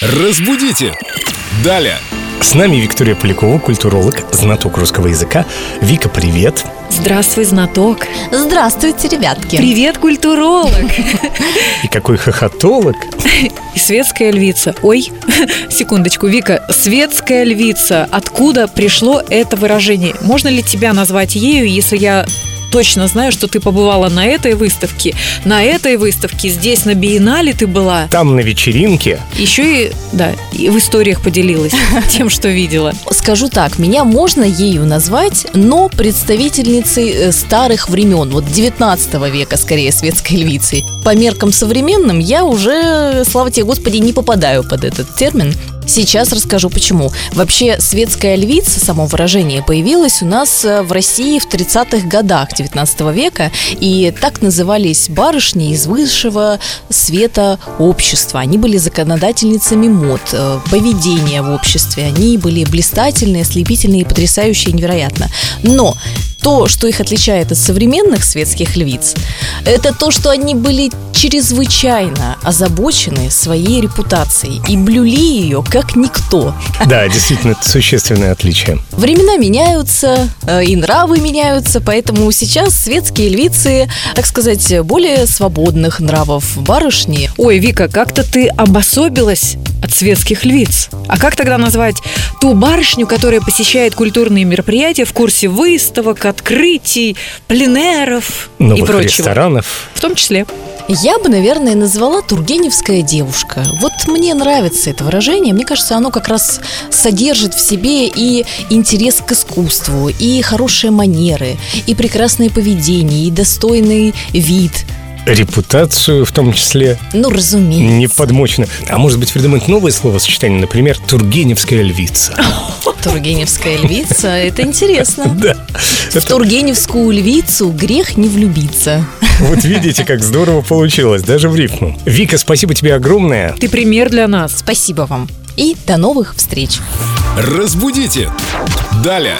Разбудите! Далее! С нами Виктория Полякова, культуролог, знаток русского языка. Вика, привет. Здравствуй, знаток. Здравствуйте, ребятки. Привет, культуролог. И какой хохотолог. И светская львица. Ой, секундочку, Вика, светская львица. Откуда пришло это выражение? Можно ли тебя назвать ею, если я точно знаю, что ты побывала на этой выставке, на этой выставке, здесь на Биеннале ты была. Там на вечеринке. Еще и, да, и в историях поделилась тем, что видела. Скажу так, меня можно ею назвать, но представительницей э, старых времен, вот 19 века, скорее, светской львицей. По меркам современным я уже, слава тебе Господи, не попадаю под этот термин. Сейчас расскажу почему. Вообще, светская львица, само выражение, появилось у нас э, в России в 30-х годах 19 века, и так назывались барышни из высшего света общества. Они были законодательницами мод, э, поведения в обществе. Они были блистательные, ослепительные, потрясающие, невероятно. Но то, что их отличает от современных светских львиц, это то, что они были чрезвычайно озабочены своей репутацией и блюли ее как никто. Да, действительно, это существенное отличие. Времена меняются, э, и нравы меняются, поэтому сейчас светские львицы, так сказать, более свободных нравов барышни. Ой, Вика, как-то ты обособилась от светских львиц. А как тогда назвать ту барышню, которая посещает культурные мероприятия в курсе выставок, открытий, пленеров и Новых прочего? ресторанов. В том числе. Я бы, наверное, назвала Тургеневская девушка. Вот мне нравится это выражение. Мне кажется, оно как раз содержит в себе и интерес к искусству, и хорошие манеры, и прекрасное поведение, и достойный вид. Репутацию в том числе Ну, разумеется. не подмочено. А может быть придумать новое словосочетание, например, Тургеневская львица. Тургеневская львица. Это интересно. Да. В Тургеневскую львицу грех не влюбиться. Вот видите, как здорово получилось, даже в рифму. Вика, спасибо тебе огромное. Ты пример для нас. Спасибо вам. И до новых встреч. Разбудите! Далее!